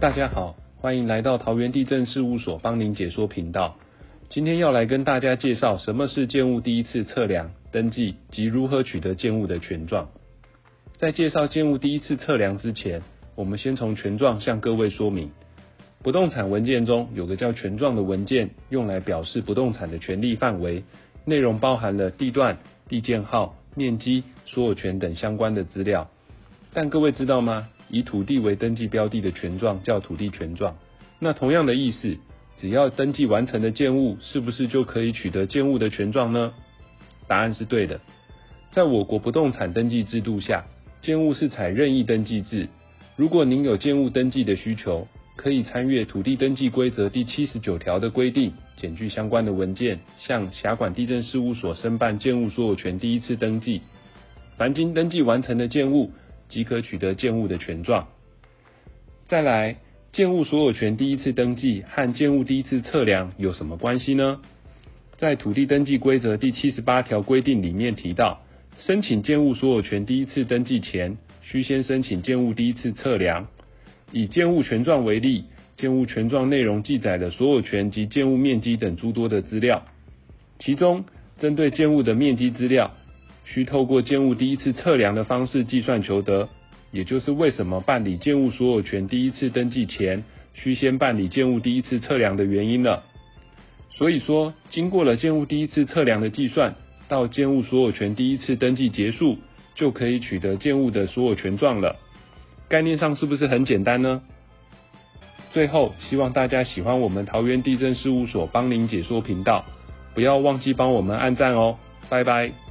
大家好，欢迎来到桃园地震事务所帮您解说频道。今天要来跟大家介绍什么是建物第一次测量、登记及如何取得建物的权状。在介绍建物第一次测量之前，我们先从权状向各位说明。不动产文件中有个叫权状的文件，用来表示不动产的权利范围，内容包含了地段、地建号、面积、所有权等相关的资料。但各位知道吗？以土地为登记标的的权状叫土地权状。那同样的意思，只要登记完成的建物，是不是就可以取得建物的权状呢？答案是对的。在我国不动产登记制度下，建物是采任意登记制。如果您有建物登记的需求，可以参阅土地登记规则第七十九条的规定，检具相关的文件，向辖管地震事务所申办建物所有权第一次登记。凡经登记完成的建物，即可取得建物的权状。再来，建物所有权第一次登记和建物第一次测量有什么关系呢？在土地登记规则第七十八条规定里面提到，申请建物所有权第一次登记前，需先申请建物第一次测量。以建物权状为例，建物权状内容记载了所有权及建物面积等诸多的资料，其中针对建物的面积资料。需透过建物第一次测量的方式计算求得，也就是为什么办理建物所有权第一次登记前，需先办理建物第一次测量的原因了。所以说，经过了建物第一次测量的计算，到建物所有权第一次登记结束，就可以取得建物的所有权状了。概念上是不是很简单呢？最后，希望大家喜欢我们桃园地震事务所帮您解说频道，不要忘记帮我们按赞哦，拜拜。